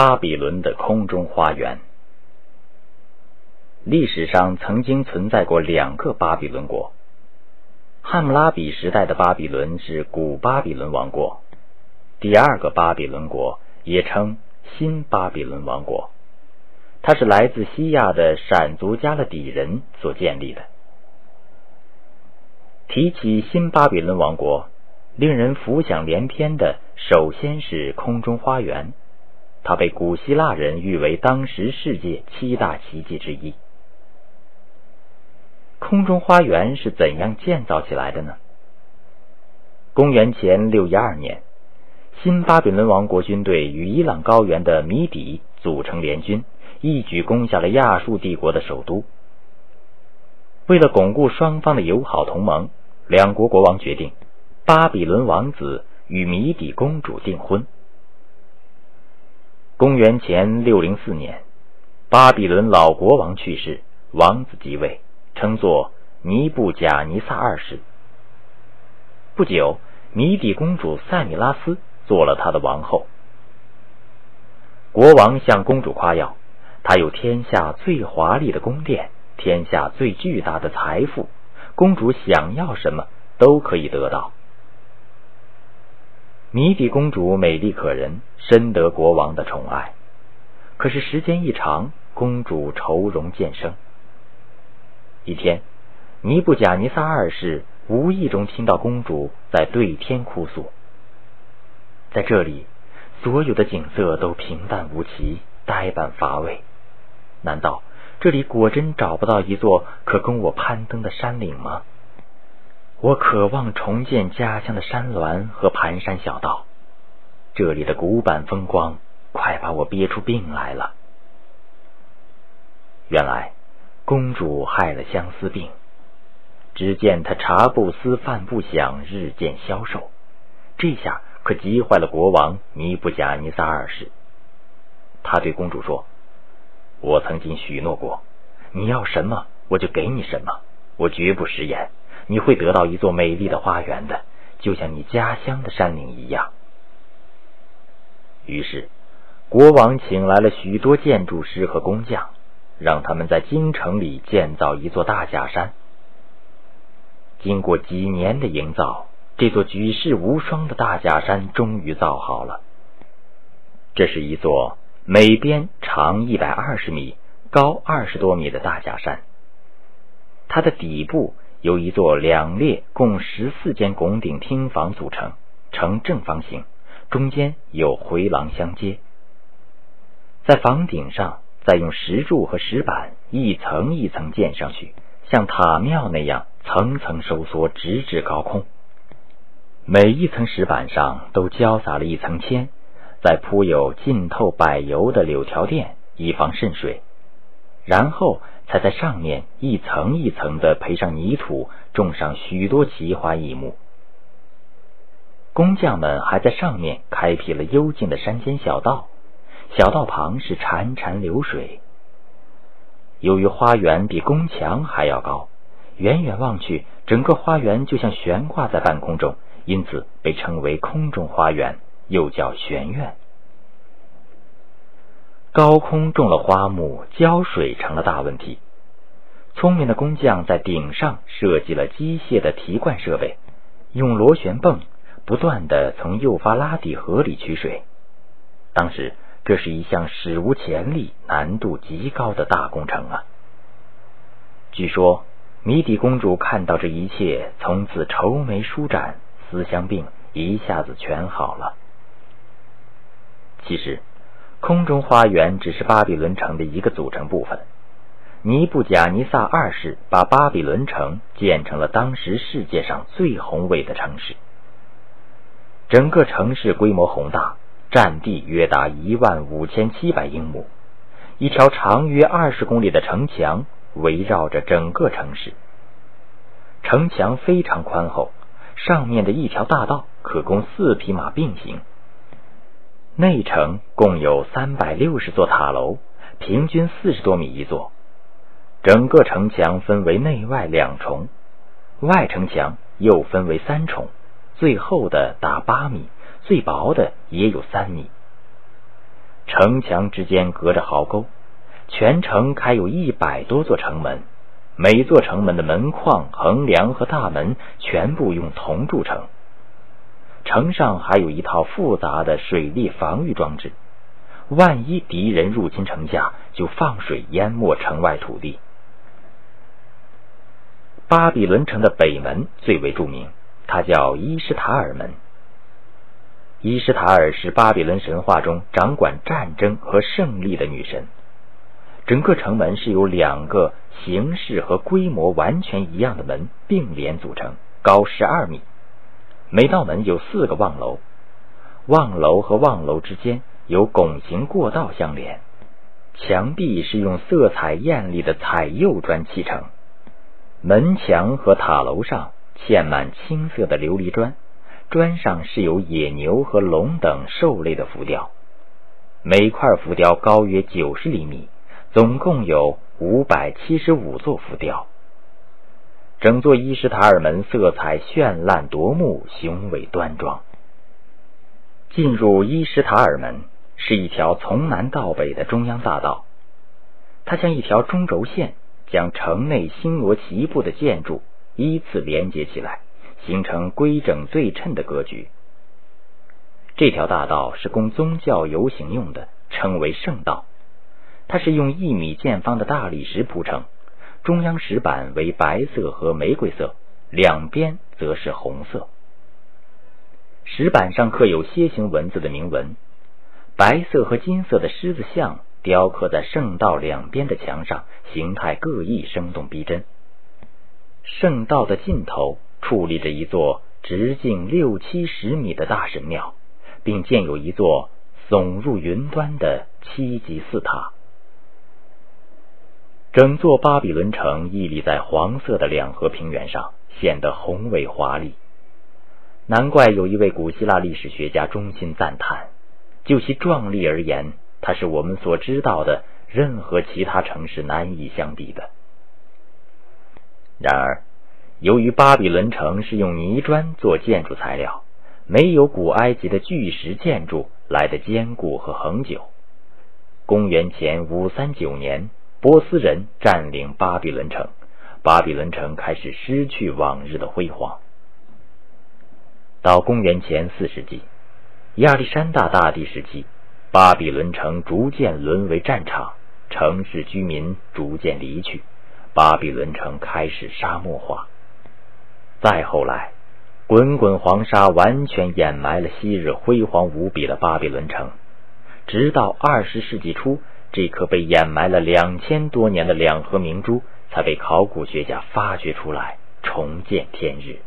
巴比伦的空中花园。历史上曾经存在过两个巴比伦国。汉谟拉比时代的巴比伦是古巴比伦王国，第二个巴比伦国也称新巴比伦王国，它是来自西亚的闪族加勒底人所建立的。提起新巴比伦王国，令人浮想联翩的，首先是空中花园。它被古希腊人誉为当时世界七大奇迹之一。空中花园是怎样建造起来的呢？公元前六一二年，新巴比伦王国军队与伊朗高原的米底组成联军，一举攻下了亚述帝国的首都。为了巩固双方的友好同盟。两国国王决定，巴比伦王子与米底公主订婚。公元前六零四年，巴比伦老国王去世，王子即位，称作尼布贾尼撒二世。不久，米底公主塞米拉斯做了他的王后。国王向公主夸耀，他有天下最华丽的宫殿，天下最巨大的财富。公主想要什么都可以得到。谜底公主美丽可人，深得国王的宠爱。可是时间一长，公主愁容渐生。一天，尼布贾尼撒二世无意中听到公主在对天哭诉。在这里，所有的景色都平淡无奇，呆板乏味。难道？这里果真找不到一座可供我攀登的山岭吗？我渴望重建家乡的山峦和盘山小道。这里的古板风光，快把我憋出病来了。原来公主害了相思病。只见她茶不思饭不想，日渐消瘦。这下可急坏了国王尼布贾尼撒二世。他对公主说。我曾经许诺过，你要什么我就给你什么，我绝不食言。你会得到一座美丽的花园的，就像你家乡的山岭一样。于是，国王请来了许多建筑师和工匠，让他们在京城里建造一座大假山。经过几年的营造，这座举世无双的大假山终于造好了。这是一座。每边长一百二十米、高二十多米的大假山，它的底部由一座两列共十四间拱顶厅房组成，呈正方形，中间有回廊相接。在房顶上再用石柱和石板一层一层建上去，像塔庙那样层层收缩，直至高空。每一层石板上都浇洒了一层铅。再铺有浸透柏油的柳条垫，以防渗水，然后才在上面一层一层的培上泥土，种上许多奇花异木。工匠们还在上面开辟了幽静的山间小道，小道旁是潺潺流水。由于花园比宫墙还要高，远远望去，整个花园就像悬挂在半空中，因此被称为空中花园。又叫玄院，高空种了花木，浇水成了大问题。聪明的工匠在顶上设计了机械的提灌设备，用螺旋泵不断的从幼发拉底河里取水。当时这是一项史无前例、难度极高的大工程啊！据说谜底公主看到这一切，从此愁眉舒展，思乡病一下子全好了。其实，空中花园只是巴比伦城的一个组成部分。尼布贾尼撒二世把巴比伦城建成了当时世界上最宏伟的城市。整个城市规模宏大，占地约达一万五千七百英亩。一条长约二十公里的城墙围绕着整个城市。城墙非常宽厚，上面的一条大道可供四匹马并行。内城共有三百六十座塔楼，平均四十多米一座。整个城墙分为内外两重，外城墙又分为三重，最厚的达八米，最薄的也有三米。城墙之间隔着壕沟，全城开有一百多座城门，每座城门的门框、横梁和大门全部用铜铸成。城上还有一套复杂的水利防御装置，万一敌人入侵城下，就放水淹没城外土地。巴比伦城的北门最为著名，它叫伊什塔尔门。伊什塔尔是巴比伦神话中掌管战争和胜利的女神。整个城门是由两个形式和规模完全一样的门并联组成，高十二米。每道门有四个望楼，望楼和望楼之间有拱形过道相连。墙壁是用色彩艳丽的彩釉砖砌成，门墙和塔楼上嵌满青色的琉璃砖。砖上是有野牛和龙等兽类的浮雕，每块浮雕高约九十厘米，总共有五百七十五座浮雕。整座伊什塔尔门色彩绚烂夺目，雄伟端庄。进入伊什塔尔门是一条从南到北的中央大道，它像一条中轴线，将城内星罗棋布的建筑依次连接起来。形成规整对称的格局。这条大道是供宗教游行用的，称为圣道。它是用一米见方的大理石铺成，中央石板为白色和玫瑰色，两边则是红色。石板上刻有楔形文字的铭文，白色和金色的狮子像雕刻在圣道两边的墙上，形态各异，生动逼真。圣道的尽头。矗立着一座直径六七十米的大神庙，并建有一座耸入云端的七级寺塔。整座巴比伦城屹立在黄色的两河平原上，显得宏伟华丽。难怪有一位古希腊历史学家衷心赞叹：就其壮丽而言，它是我们所知道的任何其他城市难以相比的。然而。由于巴比伦城是用泥砖做建筑材料，没有古埃及的巨石建筑来的坚固和恒久。公元前五三九年，波斯人占领巴比伦城，巴比伦城开始失去往日的辉煌。到公元前四世纪，亚历山大大帝时期，巴比伦城逐渐沦为战场，城市居民逐渐离去，巴比伦城开始沙漠化。再后来，滚滚黄沙完全掩埋了昔日辉煌无比的巴比伦城。直到二十世纪初，这颗被掩埋了两千多年的两河明珠才被考古学家发掘出来，重见天日。